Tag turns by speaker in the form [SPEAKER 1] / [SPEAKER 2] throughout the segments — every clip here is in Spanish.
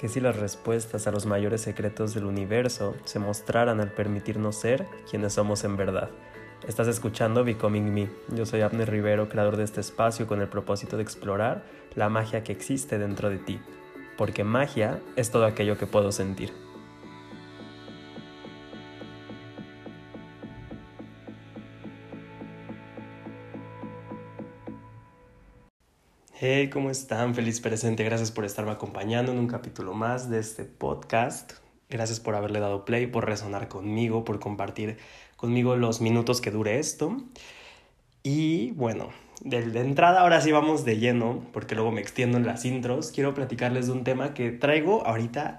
[SPEAKER 1] ¿Qué si las respuestas a los mayores secretos del universo se mostraran al permitirnos ser quienes somos en verdad? Estás escuchando Becoming Me. Yo soy Abner Rivero, creador de este espacio con el propósito de explorar la magia que existe dentro de ti. Porque magia es todo aquello que puedo sentir. Hey, ¿cómo están? Feliz presente. Gracias por estarme acompañando en un capítulo más de este podcast. Gracias por haberle dado play, por resonar conmigo, por compartir conmigo los minutos que dure esto. Y bueno, de, entrada ahora sí vamos de lleno, porque luego me extiendo en las intros. Quiero platicarles de un tema que traigo ahorita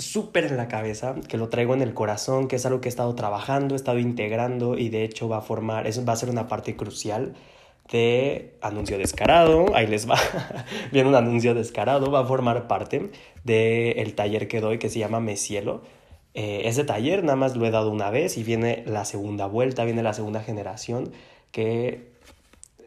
[SPEAKER 1] súper en la cabeza, que lo traigo en el corazón, que es algo que he estado trabajando, he estado integrando y de hecho va a formar, eso va a ser una parte crucial de anuncio descarado, ahí les va, viene un anuncio descarado, va a formar parte del taller que doy que se llama Me Cielo. Eh, ese taller nada más lo he dado una vez y viene la segunda vuelta, viene la segunda generación que,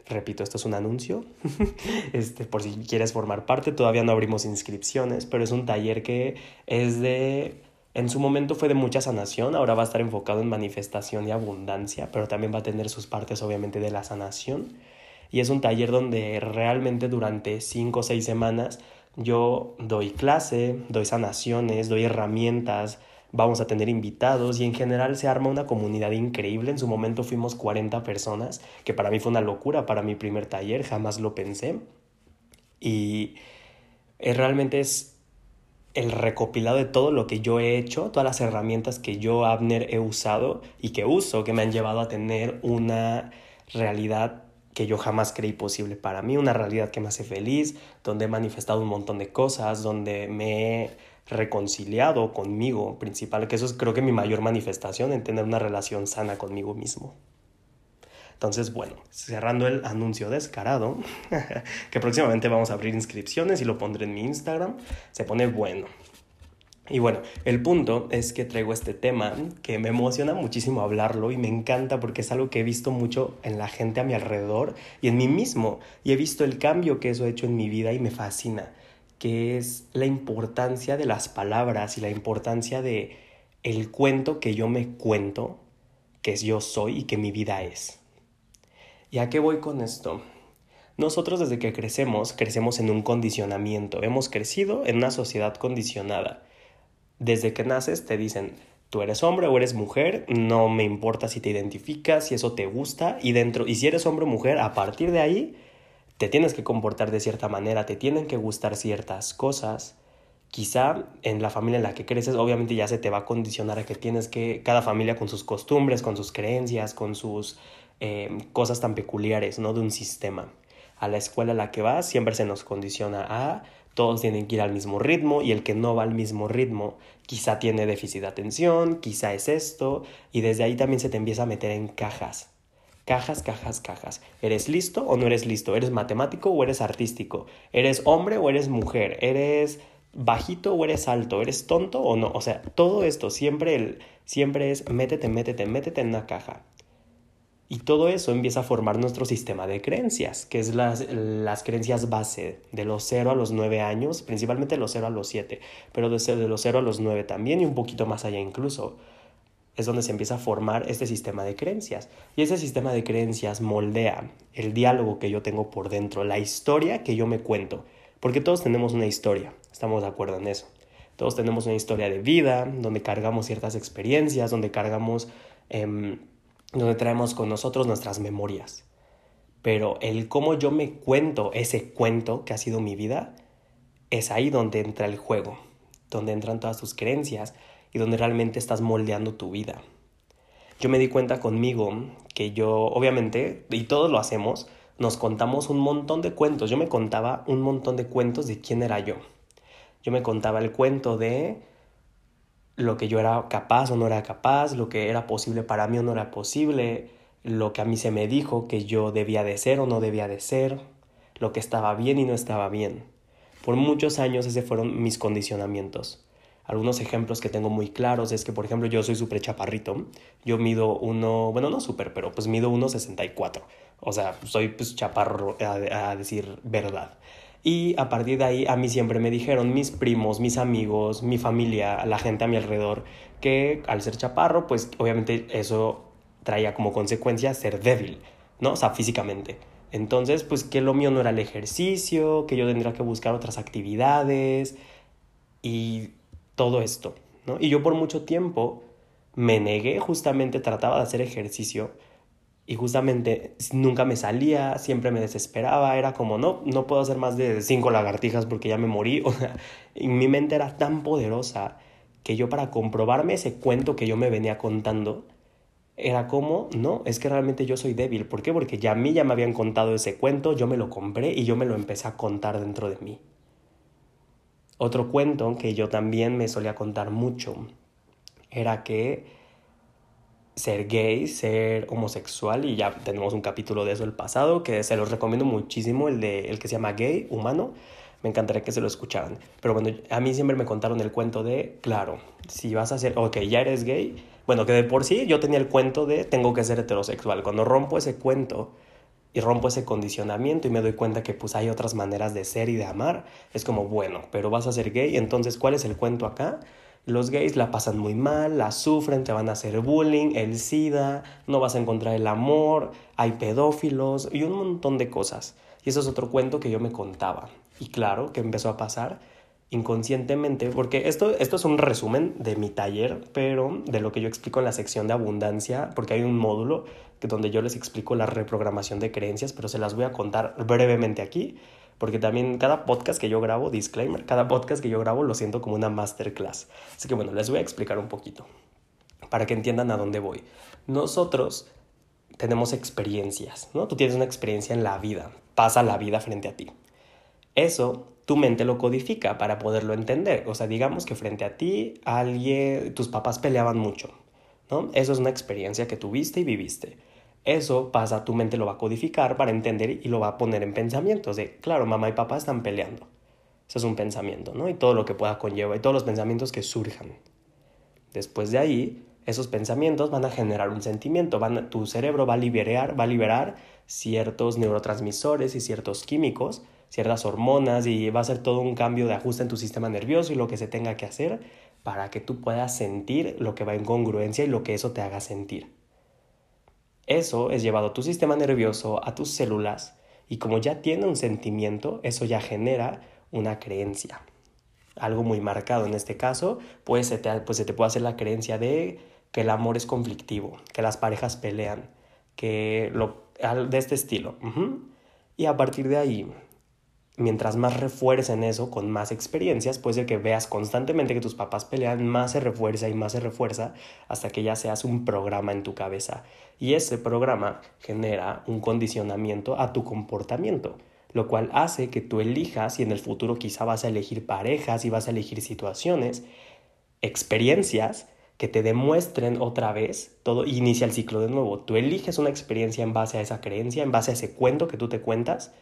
[SPEAKER 1] repito, esto es un anuncio, este, por si quieres formar parte, todavía no abrimos inscripciones, pero es un taller que es de en su momento fue de mucha sanación, ahora va a estar enfocado en manifestación y abundancia, pero también va a tener sus partes obviamente de la sanación. Y es un taller donde realmente durante cinco o seis semanas yo doy clase, doy sanaciones, doy herramientas, vamos a tener invitados y en general se arma una comunidad increíble. En su momento fuimos 40 personas, que para mí fue una locura para mi primer taller, jamás lo pensé. Y realmente es el recopilado de todo lo que yo he hecho, todas las herramientas que yo, Abner, he usado y que uso, que me han llevado a tener una realidad que yo jamás creí posible para mí, una realidad que me hace feliz, donde he manifestado un montón de cosas, donde me he reconciliado conmigo, principal, que eso es creo que mi mayor manifestación en tener una relación sana conmigo mismo. Entonces, bueno, cerrando el anuncio descarado, que próximamente vamos a abrir inscripciones y lo pondré en mi Instagram, se pone bueno. Y bueno, el punto es que traigo este tema que me emociona muchísimo hablarlo y me encanta porque es algo que he visto mucho en la gente a mi alrededor y en mí mismo. Y he visto el cambio que eso ha hecho en mi vida y me fascina, que es la importancia de las palabras y la importancia de el cuento que yo me cuento, que yo soy y que mi vida es. ¿Y a qué voy con esto? Nosotros desde que crecemos, crecemos en un condicionamiento. Hemos crecido en una sociedad condicionada desde que naces te dicen, tú eres hombre o eres mujer, no me importa si te identificas, si eso te gusta, y dentro, y si eres hombre o mujer, a partir de ahí te tienes que comportar de cierta manera, te tienen que gustar ciertas cosas. Quizá en la familia en la que creces, obviamente ya se te va a condicionar a que tienes que, cada familia con sus costumbres, con sus creencias, con sus eh, cosas tan peculiares, ¿no? De un sistema. A la escuela a la que vas siempre se nos condiciona a todos tienen que ir al mismo ritmo y el que no va al mismo ritmo quizá tiene déficit de atención, quizá es esto, y desde ahí también se te empieza a meter en cajas. Cajas, cajas, cajas. ¿Eres listo o no eres listo? ¿Eres matemático o eres artístico? ¿Eres hombre o eres mujer? ¿Eres bajito o eres alto? ¿Eres tonto o no? O sea, todo esto siempre, el, siempre es métete, métete, métete en una caja. Y todo eso empieza a formar nuestro sistema de creencias, que es las, las creencias base de los 0 a los 9 años, principalmente de los 0 a los 7, pero de, de los 0 a los 9 también y un poquito más allá incluso. Es donde se empieza a formar este sistema de creencias. Y ese sistema de creencias moldea el diálogo que yo tengo por dentro, la historia que yo me cuento. Porque todos tenemos una historia, estamos de acuerdo en eso. Todos tenemos una historia de vida, donde cargamos ciertas experiencias, donde cargamos... Eh, donde traemos con nosotros nuestras memorias. Pero el cómo yo me cuento ese cuento que ha sido mi vida, es ahí donde entra el juego, donde entran todas tus creencias y donde realmente estás moldeando tu vida. Yo me di cuenta conmigo que yo, obviamente, y todos lo hacemos, nos contamos un montón de cuentos. Yo me contaba un montón de cuentos de quién era yo. Yo me contaba el cuento de lo que yo era capaz o no era capaz, lo que era posible para mí o no era posible, lo que a mí se me dijo que yo debía de ser o no debía de ser, lo que estaba bien y no estaba bien. Por muchos años ese fueron mis condicionamientos. Algunos ejemplos que tengo muy claros es que, por ejemplo, yo soy súper chaparrito. Yo mido uno, bueno, no súper, pero pues mido 1,64. O sea, soy pues chaparro a, a decir verdad. Y a partir de ahí a mí siempre me dijeron mis primos, mis amigos, mi familia, la gente a mi alrededor, que al ser chaparro, pues obviamente eso traía como consecuencia ser débil, ¿no? O sea, físicamente. Entonces, pues que lo mío no era el ejercicio, que yo tendría que buscar otras actividades y todo esto, ¿no? Y yo por mucho tiempo me negué, justamente trataba de hacer ejercicio y justamente nunca me salía, siempre me desesperaba, era como, no, no puedo hacer más de cinco lagartijas porque ya me morí, o sea, en mi mente era tan poderosa que yo para comprobarme ese cuento que yo me venía contando, era como, no, es que realmente yo soy débil. ¿Por qué? Porque ya a mí ya me habían contado ese cuento, yo me lo compré y yo me lo empecé a contar dentro de mí. Otro cuento que yo también me solía contar mucho era que ser gay, ser homosexual, y ya tenemos un capítulo de eso el pasado, que se los recomiendo muchísimo, el, de, el que se llama Gay, Humano, me encantaría que se lo escucharan. Pero bueno, a mí siempre me contaron el cuento de, claro, si vas a ser, ok, ya eres gay, bueno, que de por sí yo tenía el cuento de tengo que ser heterosexual. Cuando rompo ese cuento y rompo ese condicionamiento y me doy cuenta que pues hay otras maneras de ser y de amar, es como, bueno, pero vas a ser gay, entonces ¿cuál es el cuento acá? Los gays la pasan muy mal, la sufren, te van a hacer bullying, el SIDA, no vas a encontrar el amor, hay pedófilos y un montón de cosas. Y eso es otro cuento que yo me contaba. Y claro, que empezó a pasar inconscientemente, porque esto, esto es un resumen de mi taller, pero de lo que yo explico en la sección de abundancia, porque hay un módulo que, donde yo les explico la reprogramación de creencias, pero se las voy a contar brevemente aquí, porque también cada podcast que yo grabo, disclaimer, cada podcast que yo grabo lo siento como una masterclass. Así que bueno, les voy a explicar un poquito, para que entiendan a dónde voy. Nosotros tenemos experiencias, ¿no? Tú tienes una experiencia en la vida, pasa la vida frente a ti. Eso tu mente lo codifica para poderlo entender. O sea, digamos que frente a ti alguien, tus papás peleaban mucho, ¿no? Eso es una experiencia que tuviste y viviste. Eso pasa, tu mente lo va a codificar para entender y lo va a poner en pensamientos de, claro, mamá y papá están peleando. Eso es un pensamiento, ¿no? Y todo lo que pueda conllevar, y todos los pensamientos que surjan. Después de ahí, esos pensamientos van a generar un sentimiento, van, tu cerebro va a liberar, va a liberar ciertos neurotransmisores y ciertos químicos ciertas hormonas y va a ser todo un cambio de ajuste en tu sistema nervioso y lo que se tenga que hacer para que tú puedas sentir lo que va en congruencia y lo que eso te haga sentir. Eso es llevado a tu sistema nervioso, a tus células, y como ya tiene un sentimiento, eso ya genera una creencia. Algo muy marcado en este caso, pues se te, pues puede hacer la creencia de que el amor es conflictivo, que las parejas pelean, que lo, de este estilo. Y a partir de ahí, mientras más refuercen eso con más experiencias, puede ser que veas constantemente que tus papás pelean, más se refuerza y más se refuerza hasta que ya seas un programa en tu cabeza. Y ese programa genera un condicionamiento a tu comportamiento, lo cual hace que tú elijas y en el futuro quizá vas a elegir parejas y vas a elegir situaciones, experiencias que te demuestren otra vez todo inicia el ciclo de nuevo. Tú eliges una experiencia en base a esa creencia, en base a ese cuento que tú te cuentas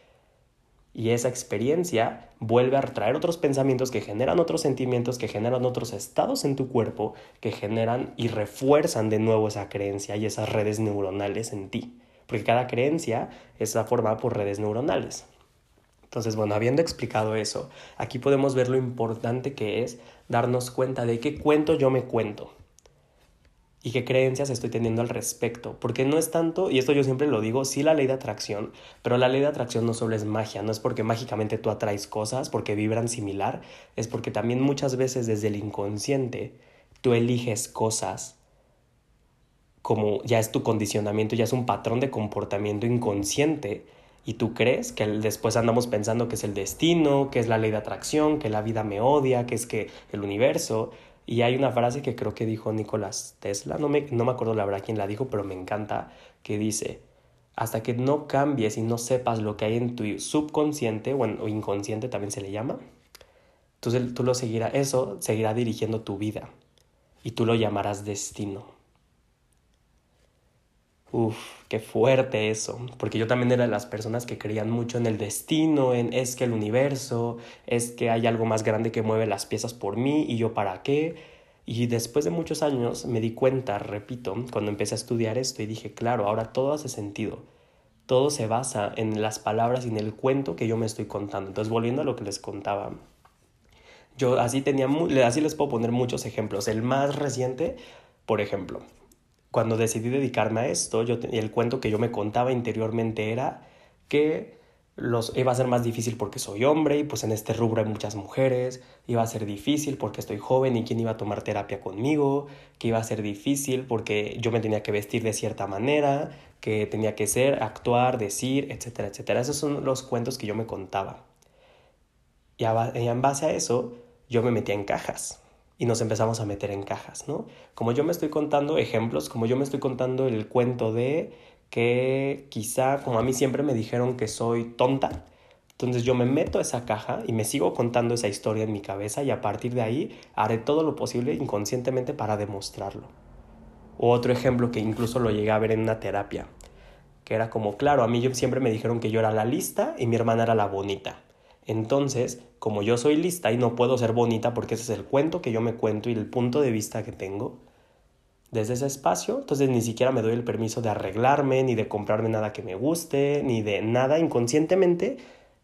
[SPEAKER 1] y esa experiencia vuelve a traer otros pensamientos que generan otros sentimientos, que generan otros estados en tu cuerpo, que generan y refuerzan de nuevo esa creencia y esas redes neuronales en ti. Porque cada creencia está formada por redes neuronales. Entonces, bueno, habiendo explicado eso, aquí podemos ver lo importante que es darnos cuenta de qué cuento yo me cuento y qué creencias estoy teniendo al respecto. Porque no es tanto, y esto yo siempre lo digo, sí la ley de atracción, pero la ley de atracción no solo es magia, no es porque mágicamente tú atraes cosas, porque vibran similar, es porque también muchas veces desde el inconsciente tú eliges cosas como ya es tu condicionamiento, ya es un patrón de comportamiento inconsciente y tú crees que después andamos pensando que es el destino, que es la ley de atracción, que la vida me odia, que es que el universo, y hay una frase que creo que dijo Nicolás Tesla, no me, no me acuerdo la verdad quién la dijo, pero me encanta, que dice, hasta que no cambies y no sepas lo que hay en tu subconsciente o, o inconsciente también se le llama, entonces tú lo seguirás, eso seguirá dirigiendo tu vida y tú lo llamarás destino. Uf, qué fuerte eso, porque yo también era de las personas que creían mucho en el destino, en es que el universo, es que hay algo más grande que mueve las piezas por mí y yo para qué. Y después de muchos años me di cuenta, repito, cuando empecé a estudiar esto y dije, claro, ahora todo hace sentido. todo se basa en las palabras y en el cuento que yo me estoy contando. Entonces, volviendo a lo que les contaba, yo así tenía, así les puedo poner muchos ejemplos. El más reciente, por ejemplo, cuando decidí dedicarme a esto, yo, el cuento que yo me contaba interiormente era que los, iba a ser más difícil porque soy hombre y pues en este rubro hay muchas mujeres, iba a ser difícil porque estoy joven y quién iba a tomar terapia conmigo, que iba a ser difícil porque yo me tenía que vestir de cierta manera, que tenía que ser, actuar, decir, etcétera, etcétera. Esos son los cuentos que yo me contaba. Y en base a eso, yo me metía en cajas y nos empezamos a meter en cajas, ¿no? Como yo me estoy contando ejemplos, como yo me estoy contando el cuento de que quizá, como a mí siempre me dijeron que soy tonta, entonces yo me meto a esa caja y me sigo contando esa historia en mi cabeza y a partir de ahí haré todo lo posible inconscientemente para demostrarlo. otro ejemplo que incluso lo llegué a ver en una terapia, que era como, claro, a mí siempre me dijeron que yo era la lista y mi hermana era la bonita. Entonces, como yo soy lista y no puedo ser bonita porque ese es el cuento que yo me cuento y el punto de vista que tengo, desde ese espacio, entonces ni siquiera me doy el permiso de arreglarme, ni de comprarme nada que me guste, ni de nada. Inconscientemente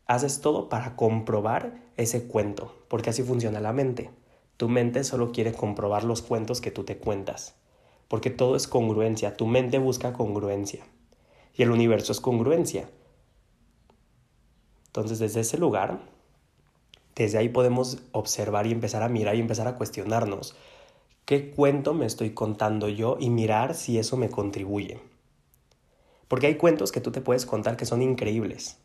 [SPEAKER 1] haces todo para comprobar ese cuento, porque así funciona la mente. Tu mente solo quiere comprobar los cuentos que tú te cuentas, porque todo es congruencia, tu mente busca congruencia y el universo es congruencia. Entonces desde ese lugar, desde ahí podemos observar y empezar a mirar y empezar a cuestionarnos qué cuento me estoy contando yo y mirar si eso me contribuye. Porque hay cuentos que tú te puedes contar que son increíbles.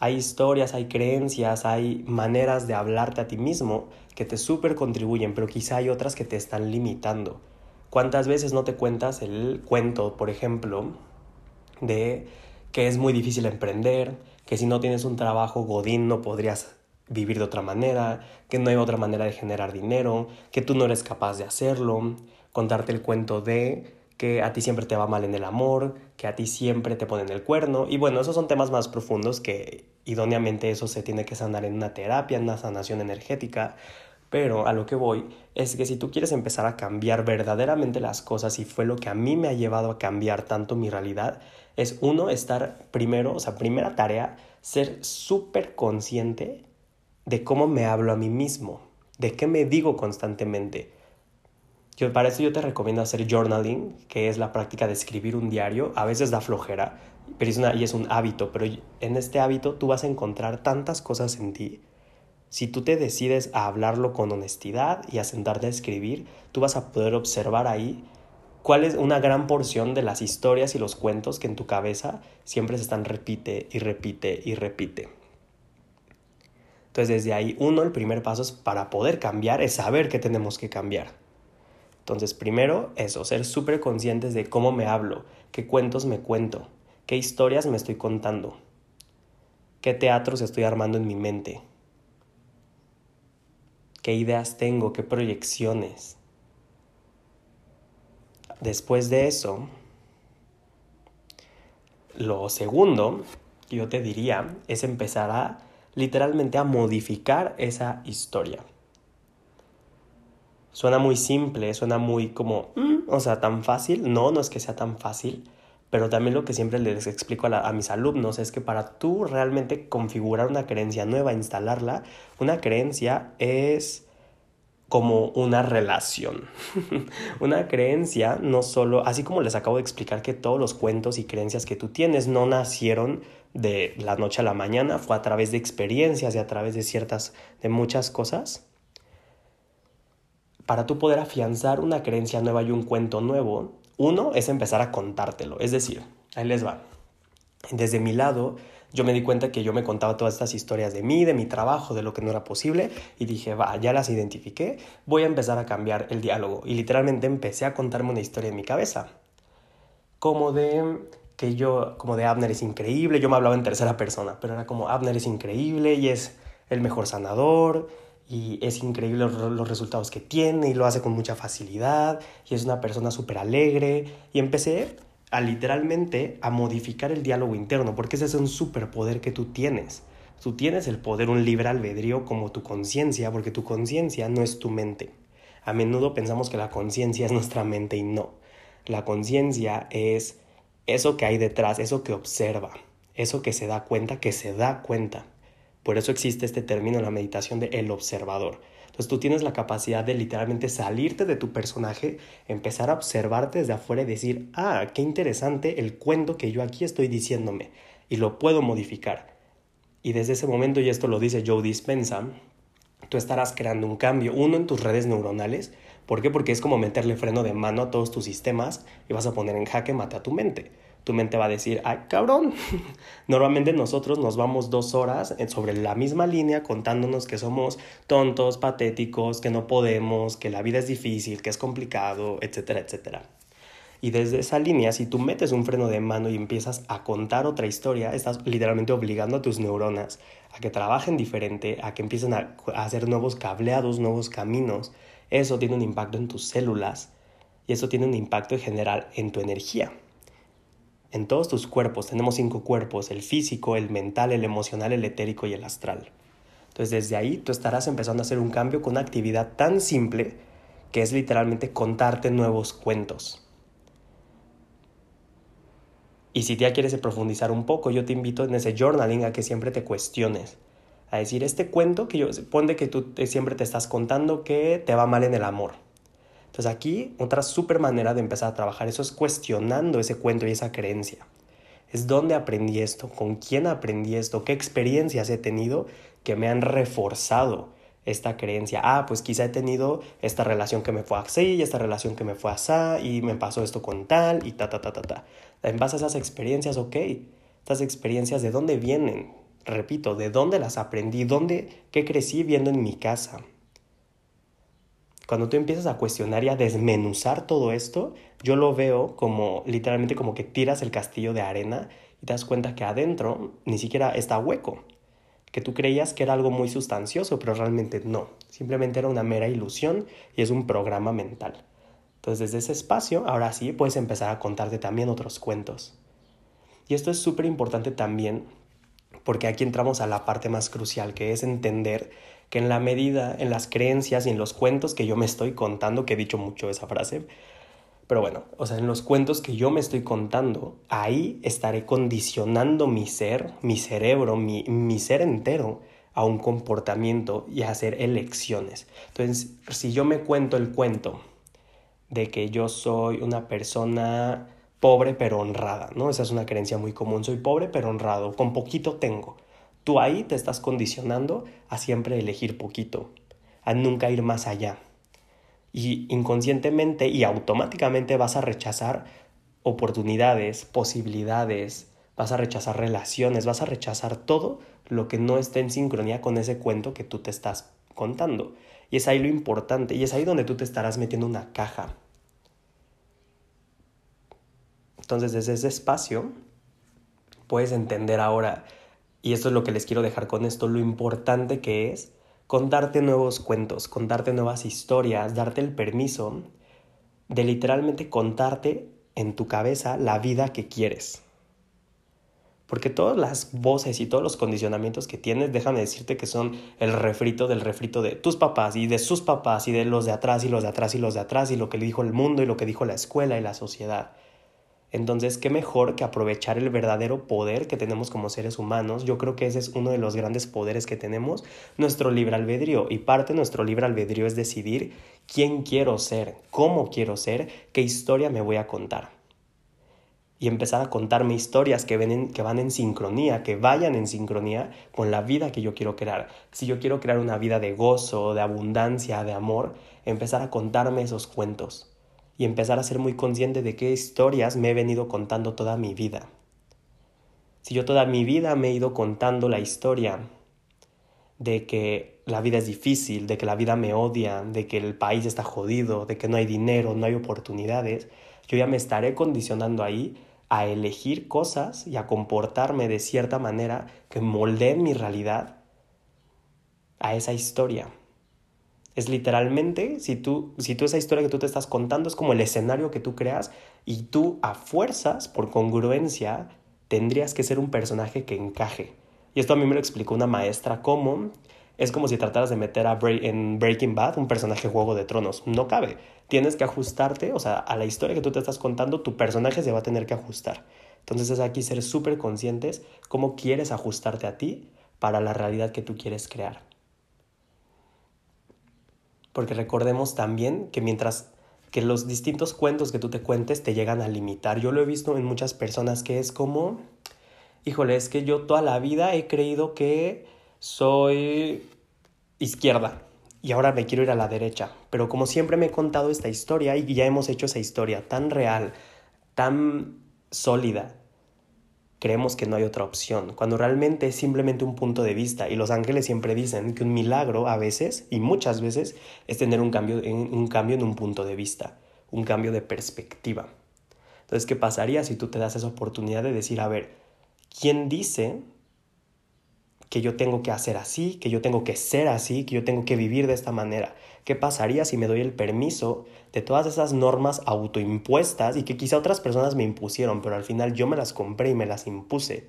[SPEAKER 1] Hay historias, hay creencias, hay maneras de hablarte a ti mismo que te súper contribuyen, pero quizá hay otras que te están limitando. ¿Cuántas veces no te cuentas el cuento, por ejemplo, de que es muy difícil emprender, que si no tienes un trabajo godín no podrías vivir de otra manera, que no hay otra manera de generar dinero, que tú no eres capaz de hacerlo, contarte el cuento de que a ti siempre te va mal en el amor, que a ti siempre te ponen el cuerno. Y bueno, esos son temas más profundos que idóneamente eso se tiene que sanar en una terapia, en una sanación energética. Pero a lo que voy es que si tú quieres empezar a cambiar verdaderamente las cosas y fue lo que a mí me ha llevado a cambiar tanto mi realidad, es uno, estar primero, o sea, primera tarea, ser súper consciente de cómo me hablo a mí mismo, de qué me digo constantemente. Yo, para eso yo te recomiendo hacer journaling, que es la práctica de escribir un diario. A veces da flojera, pero es una, y es un hábito, pero en este hábito tú vas a encontrar tantas cosas en ti. Si tú te decides a hablarlo con honestidad y a sentarte a escribir, tú vas a poder observar ahí cuál es una gran porción de las historias y los cuentos que en tu cabeza siempre se están repite y repite y repite. Entonces desde ahí, uno, el primer paso para poder cambiar, es saber que tenemos que cambiar. Entonces primero eso, ser súper conscientes de cómo me hablo, qué cuentos me cuento, qué historias me estoy contando, qué teatros estoy armando en mi mente, qué ideas tengo, qué proyecciones. Después de eso, lo segundo yo te diría es empezar a literalmente a modificar esa historia. Suena muy simple, suena muy como, mm", o sea, tan fácil. No, no es que sea tan fácil, pero también lo que siempre les explico a, mis alumnos es que para tú realmente configurar una creencia nueva, instalarla, una creencia es como una relación. una creencia no solo, así como les acabo de explicar que todos los cuentos y creencias que tú tienes no nacieron de la noche a la mañana, fue a través de experiencias y a través de ciertas, de muchas cosas. Para tú poder afianzar una creencia nueva y un cuento nuevo, uno es empezar a contártelo. Es decir, ahí les va. Desde mi lado, yo me di cuenta que yo me contaba todas estas historias de mí, de mi trabajo, de lo que no era posible, y dije, va, ya las identifiqué, voy a empezar a cambiar el diálogo. Y literalmente empecé a contarme una historia en mi cabeza. Como de que yo, como de Abner es increíble, yo me hablaba en tercera persona, pero era como Abner es increíble y es el mejor sanador y es increíble los, resultados que tiene y lo hace con mucha facilidad y es una persona súper alegre y empecé a literalmente a modificar el diálogo interno porque ese es un superpoder que tú tienes. Tú tienes el poder, un libre albedrío como tu conciencia, porque tu conciencia no es tu mente. A menudo pensamos que la conciencia es nuestra mente y no. La conciencia es eso que hay detrás, eso que observa, eso que se da cuenta, que se da cuenta. Por eso existe este término en la meditación de el observador. Entonces tú tienes la capacidad de literalmente salirte de tu personaje, empezar a observarte desde afuera y decir, ah, qué interesante el cuento que yo aquí estoy diciéndome y lo puedo modificar. Y desde ese momento, y esto lo dice Joe Dispensa, tú estarás creando un cambio, uno en tus redes neuronales. ¿Por qué? Porque es como meterle freno de mano a todos tus sistemas y vas a poner en jaque mate a tu mente tu mente va a decir, ay cabrón, normalmente nosotros nos vamos dos horas sobre la misma línea contándonos que somos tontos, patéticos, que no podemos, que la vida es difícil, que es complicado, etcétera, etcétera. Y desde esa línea, si tú metes un freno de mano y empiezas a contar otra historia, estás literalmente obligando a tus neuronas a que trabajen diferente, a que empiecen a, hacer nuevos cableados, nuevos caminos. Eso tiene un impacto en tus células y eso tiene un impacto en general en tu energía en todos tus cuerpos, tenemos cinco cuerpos, el físico, el mental, el emocional, el etérico y el astral. Entonces desde ahí tú estarás empezando a hacer un cambio con una actividad tan simple que es literalmente contarte nuevos cuentos. Y si ya quieres profundizar un poco, yo te invito en ese journaling a que siempre te cuestiones. A decir, este cuento que yo, pone que tú siempre te estás contando que te va mal en el amor entonces aquí otra súper manera de empezar a trabajar eso es cuestionando ese cuento y esa creencia. Es dónde aprendí esto, con quién aprendí esto, qué experiencias he tenido que me han reforzado esta creencia. Ah, pues quizá he tenido esta relación que me fue así y esta relación que me fue así y me pasó esto con tal y ta, ta, ta, ta, ta. En base a esas experiencias, ok, estas experiencias de dónde vienen, repito, de dónde las aprendí, dónde, qué crecí viendo en mi casa, cuando tú empiezas a cuestionar y a desmenuzar todo esto, yo lo veo como literalmente como que tiras el castillo de arena y te das cuenta que adentro ni siquiera está hueco, que tú creías que era algo muy sustancioso, pero realmente no, simplemente era una mera ilusión y es un programa mental. Entonces desde ese espacio, ahora sí, puedes empezar a contarte también otros cuentos. Y esto es súper importante también porque aquí entramos a la parte más crucial, que es entender que en la medida, en las creencias y en los cuentos que yo me estoy contando, que he dicho mucho esa frase, pero bueno, o sea, en los cuentos que yo me estoy contando, ahí estaré condicionando mi ser, mi cerebro, mi, mi ser entero a un comportamiento y a hacer elecciones. Entonces, si yo me cuento el cuento de que yo soy una persona pobre pero honrada, ¿no? Esa es una creencia muy común, soy pobre pero honrado, con poquito tengo. Tú ahí te estás condicionando a siempre elegir poquito, a nunca ir más allá. Y inconscientemente y automáticamente vas a rechazar oportunidades, posibilidades, vas a rechazar relaciones, vas a rechazar todo lo que no esté en sincronía con ese cuento que tú te estás contando. Y es ahí lo importante, y es ahí donde tú te estarás metiendo una caja. Entonces, desde ese espacio, puedes entender ahora y esto es lo que les quiero dejar con esto, lo importante que es contarte nuevos cuentos, contarte nuevas historias, darte el permiso de literalmente contarte en tu cabeza la vida que quieres. Porque todas las voces y todos los condicionamientos que tienes, déjame decirte que son el refrito del refrito de tus papás y de sus papás y de los de atrás y los de atrás y los de atrás y lo que dijo el mundo y lo que dijo la escuela y la sociedad. Entonces, qué mejor que aprovechar el verdadero poder que tenemos como seres humanos. Yo creo que ese es uno de los grandes poderes que tenemos, nuestro libre albedrío. Y parte de nuestro libre albedrío es decidir quién quiero ser, cómo quiero ser, qué historia me voy a contar. Y empezar a contarme historias que, que van en sincronía, que vayan en sincronía con la vida que yo quiero crear. Si yo quiero crear una vida de gozo, de abundancia, de amor, empezar a contarme esos cuentos y empezar a ser muy consciente de qué historias me he venido contando toda mi vida. Si yo toda mi vida me he ido contando la historia de que la vida es difícil, de que la vida me odia, de que el país está jodido, de que no hay dinero, no hay oportunidades, yo ya me estaré condicionando ahí a elegir cosas y a comportarme de cierta manera que moldeen mi realidad a esa historia. Es literalmente, si tú, si tú esa historia que tú te estás contando es como el escenario que tú creas y tú a fuerzas, por congruencia, tendrías que ser un personaje que encaje. Y esto a mí me lo explicó una maestra como Es como si trataras de meter a en Breaking Bad un personaje Juego de Tronos. No cabe. Tienes que ajustarte, o sea, a la historia que tú te estás contando, tu personaje se va a tener que ajustar. Entonces es aquí ser súper conscientes cómo quieres ajustarte a ti para la realidad que tú quieres crear. Porque recordemos también que mientras que los distintos cuentos que tú te cuentes te llegan a limitar. Yo lo he visto en muchas personas que es como, híjole, es que yo toda la vida he creído que soy izquierda y ahora me quiero ir a la derecha. Pero como siempre me he contado esta historia y ya hemos hecho esa historia tan real, tan sólida, creemos que no hay otra opción, cuando realmente es simplemente un punto de vista. Y los ángeles siempre dicen que un milagro a veces, y muchas veces, es tener un cambio en un, cambio en un punto de vista, un cambio de perspectiva. Entonces, ¿qué pasaría si tú te das esa oportunidad de decir, a ver, ¿quién dice que yo tengo que hacer así, que yo tengo que ser así, que yo tengo que vivir de esta manera. ¿Qué pasaría si me doy el permiso de todas esas normas autoimpuestas y que quizá otras personas me impusieron, pero al final yo me las compré y me las impuse?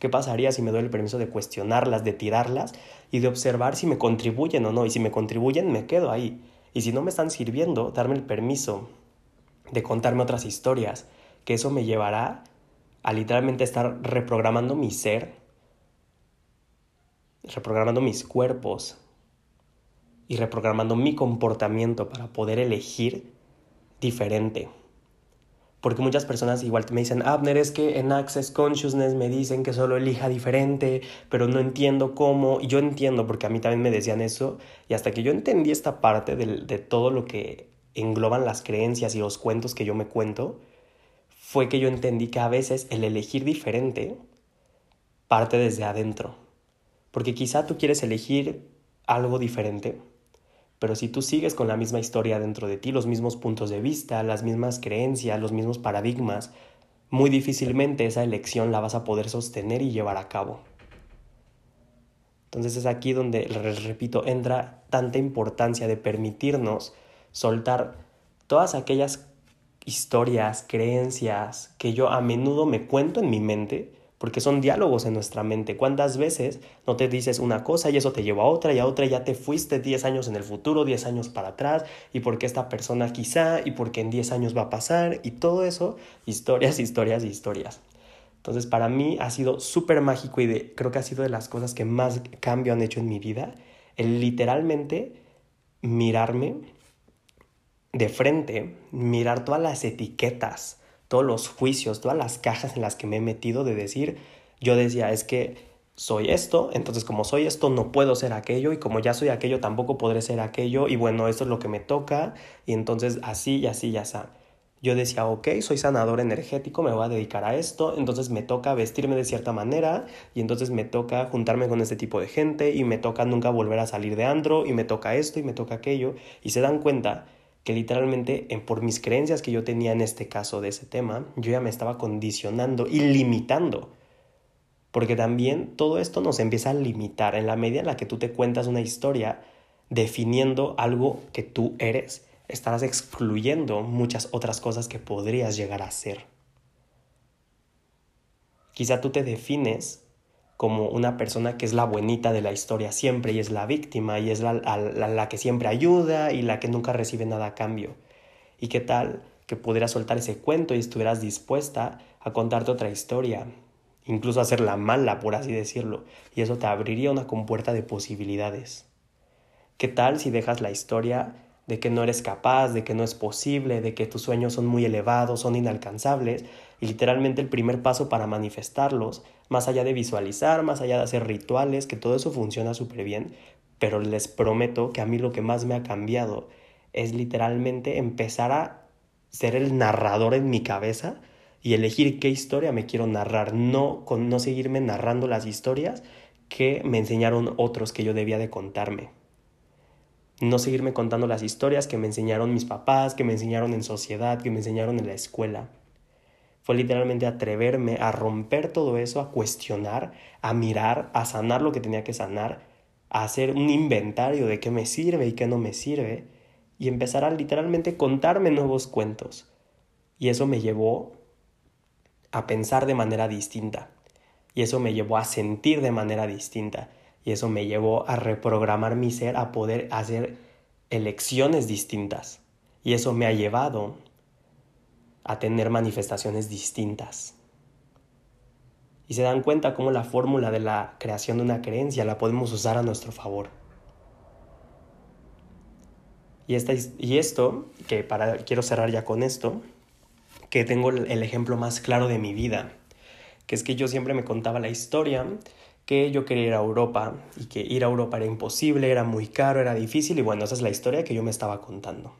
[SPEAKER 1] ¿Qué pasaría si me doy el permiso de cuestionarlas, de tirarlas y de observar si me contribuyen o no? Y si me contribuyen, me quedo ahí. Y si no me están sirviendo, darme el permiso de contarme otras historias, que eso me llevará a literalmente estar reprogramando mi ser reprogramando mis cuerpos y reprogramando mi comportamiento para poder elegir diferente. Porque muchas personas igual me dicen, Abner, es que en Access Consciousness me dicen que solo elija diferente, pero no entiendo cómo. Y yo entiendo, porque a mí también me decían eso. Y hasta que yo entendí esta parte de, de todo lo que engloban las creencias y los cuentos que yo me cuento, fue que yo entendí que a veces el elegir diferente parte desde adentro. Porque quizá tú quieres elegir algo diferente, pero si tú sigues con la misma historia dentro de ti, los mismos puntos de vista, las mismas creencias, los mismos paradigmas, muy difícilmente esa elección la vas a poder sostener y llevar a cabo. Entonces es aquí donde, les repito, entra tanta importancia de permitirnos soltar todas aquellas historias, creencias que yo a menudo me cuento en mi mente, porque son diálogos en nuestra mente. ¿Cuántas veces no te dices una cosa y eso te lleva a otra y a otra y ya te fuiste 10 años en el futuro, 10 años para atrás y porque esta persona quizá y porque en 10 años va a pasar y todo eso, historias, historias, historias. Entonces para mí ha sido súper mágico y de, creo que ha sido de las cosas que más cambio han hecho en mi vida, el literalmente mirarme de frente, mirar todas las etiquetas, todos los juicios, todas las cajas en las que me he metido de decir, yo decía, es que soy esto, entonces como soy esto no puedo ser aquello y como ya soy aquello tampoco podré ser aquello y bueno, esto es lo que me toca y entonces así y así y así. Yo decía, ok, soy sanador energético, me voy a dedicar a esto, entonces me toca vestirme de cierta manera y entonces me toca juntarme con este tipo de gente y me toca nunca volver a salir de andro y me toca esto y me toca aquello y se dan cuenta que literalmente por mis creencias que yo tenía en este caso de ese tema, yo ya me estaba condicionando y limitando. Porque también todo esto nos empieza a limitar en la medida en la que tú te cuentas una historia definiendo algo que tú eres, estarás excluyendo muchas otras cosas que podrías llegar a ser. Quizá tú te defines como una persona que es la buenita de la historia siempre y es la víctima y es la, la, que siempre ayuda y la que nunca recibe nada a cambio. ¿Y qué tal que pudieras soltar ese cuento y estuvieras dispuesta a contarte otra historia? Incluso hacerla mala, por así decirlo. Y eso te abriría una compuerta de posibilidades. ¿Qué tal si dejas la historia de que no eres capaz, de que no es posible, de que tus sueños son muy elevados, son inalcanzables, y literalmente el primer paso para manifestarlos, más allá de visualizar, más allá de hacer rituales, que todo eso funciona súper bien, pero les prometo que a mí lo que más me ha cambiado es literalmente empezar a ser el narrador en mi cabeza y elegir qué historia me quiero narrar, no, con, no seguirme narrando las historias que me enseñaron otros que yo debía de contarme. No seguirme contando las historias que me enseñaron mis papás, que me enseñaron en sociedad, que me enseñaron en la escuela. Fue literalmente atreverme a romper todo eso, a cuestionar, a mirar, a sanar lo que tenía que sanar, a hacer un inventario de qué me sirve y qué no me sirve, y empezar a literalmente contarme nuevos cuentos. Y eso me llevó a pensar de manera distinta. Y eso me llevó a sentir de manera distinta. Y eso me llevó a reprogramar mi ser, a poder hacer elecciones distintas. Y eso me ha llevado a tener manifestaciones distintas. Y se dan cuenta cómo la fórmula de la creación de una creencia la podemos usar a nuestro favor. Y, esta, y esto, que para, quiero cerrar ya con esto, que tengo el ejemplo más claro de mi vida, que es que yo siempre me contaba la historia que yo quería ir a Europa y que ir a Europa era imposible, era muy caro, era difícil y bueno, esa es la historia que yo me estaba contando.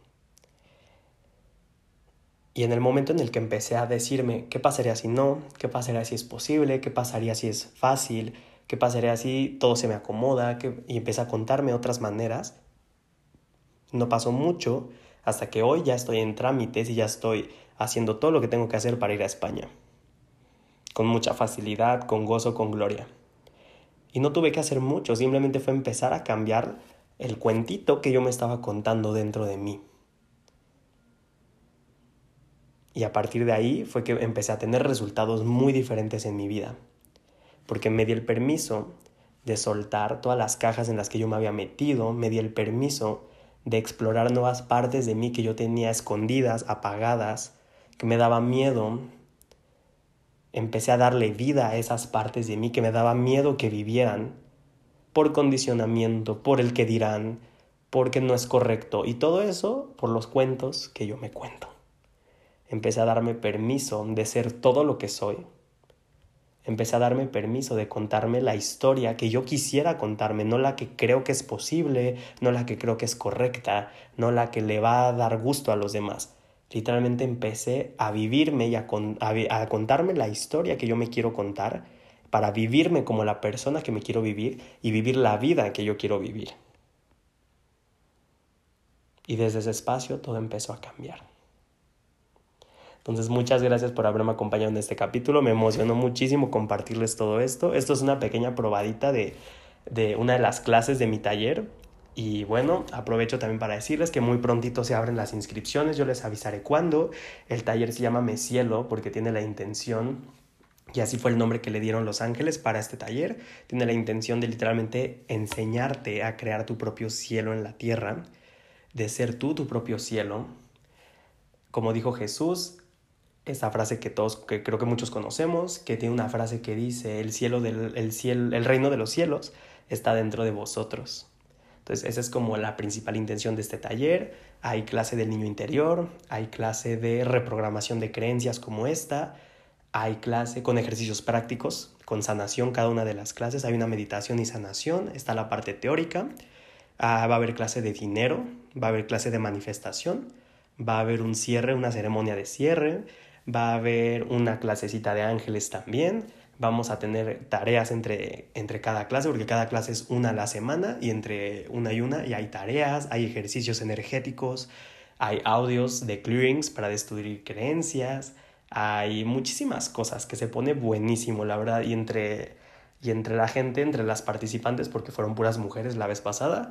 [SPEAKER 1] Y en el momento en el que empecé a decirme qué pasaría si no, qué pasaría si es posible, qué pasaría si es fácil, qué pasaría si todo se me acomoda, y empecé a contarme otras maneras, no pasó mucho hasta que hoy ya estoy en trámites y ya estoy haciendo todo lo que tengo que hacer para ir a España. Con mucha facilidad, con gozo, con gloria. Y no tuve que hacer mucho, simplemente fue empezar a cambiar el cuentito que yo me estaba contando dentro de mí. Y a partir de ahí fue que empecé a tener resultados muy diferentes en mi vida. Porque me di el permiso de soltar todas las cajas en las que yo me había metido, me di el permiso de explorar nuevas partes de mí que yo tenía escondidas, apagadas, que me daba miedo. Empecé a darle vida a esas partes de mí que me daba miedo que vivieran por condicionamiento, por el que dirán, porque no es correcto. Y todo eso por los cuentos que yo me cuento empecé a darme permiso de ser todo lo que soy. Empecé a darme permiso de contarme la historia que yo quisiera contarme, no la que creo que es posible, no la que creo que es correcta, no la que le va a dar gusto a los demás. Literalmente empecé a vivirme y a, a contarme la historia que yo me quiero contar para vivirme como la persona que me quiero vivir y vivir la vida que yo quiero vivir. Y desde ese espacio todo empezó a cambiar. Entonces, muchas gracias por haberme acompañado en este capítulo. Me emocionó muchísimo compartirles todo esto. Esto es una pequeña probadita de, de una de las clases de mi taller. Y bueno, aprovecho también para decirles que muy prontito se abren las inscripciones. Yo les avisaré cuándo. El taller se llama Me Cielo porque tiene la intención y así fue el nombre que le dieron los ángeles para este taller. Tiene la intención de literalmente enseñarte a crear tu propio cielo en la tierra, de ser tú tu propio cielo. Como dijo Jesús, esa frase que todos, que creo que muchos conocemos, que tiene una frase que dice, el cielo del el cielo, el reino de los cielos está dentro de vosotros. Entonces, esa es como la principal intención de este taller. Hay clase del niño interior, hay clase de reprogramación de creencias como esta, hay clase con ejercicios prácticos, con sanación cada una de las clases, hay una meditación y sanación, está la parte teórica, ah, va a haber clase de dinero, va a haber clase de manifestación, va a haber un cierre, una ceremonia de cierre, va a haber una clasecita de ángeles también, vamos a tener tareas entre, entre cada clase, porque cada clase es una a la semana y entre una y una y hay tareas, hay ejercicios energéticos, hay audios de clearings para destruir creencias, hay muchísimas cosas que se pone buenísimo, la verdad, y entre, y entre la gente, entre las participantes, porque fueron puras mujeres la vez pasada,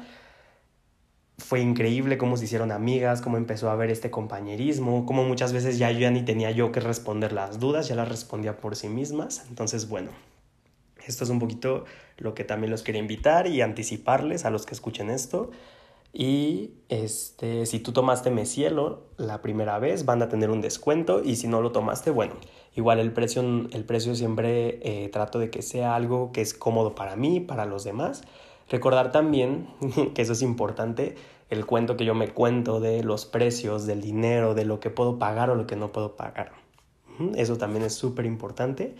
[SPEAKER 1] fue increíble cómo se hicieron amigas, cómo empezó a haber este compañerismo, cómo muchas veces ya yo ni tenía yo que responder las dudas, ya las respondía por sí mismas. Entonces, bueno, esto es un poquito lo que también los quería invitar y anticiparles a los que escuchen esto. Y este, si tú tomaste Mesielo la primera vez, van a tener un descuento. Y si no lo tomaste, bueno, igual el precio, el precio siempre eh, trato de que sea algo que es cómodo para mí, para los demás. Recordar también, que eso es importante, el cuento que yo me cuento de los precios, del dinero, de lo que puedo pagar o lo que no puedo pagar. Eso también es súper importante.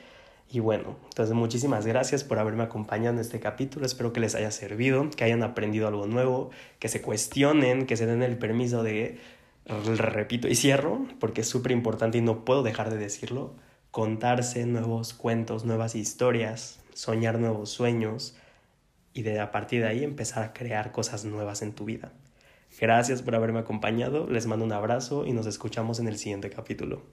[SPEAKER 1] Y bueno, entonces muchísimas gracias por haberme acompañado en este capítulo. Espero que les haya servido, que hayan aprendido algo nuevo, que se cuestionen, que se den el permiso de, repito y cierro, porque es súper importante y no puedo dejar de decirlo, contarse nuevos cuentos, nuevas historias, soñar nuevos sueños, y de a partir de ahí empezar a crear cosas nuevas en tu vida. Gracias por haberme acompañado, les mando un abrazo y nos escuchamos en el siguiente capítulo.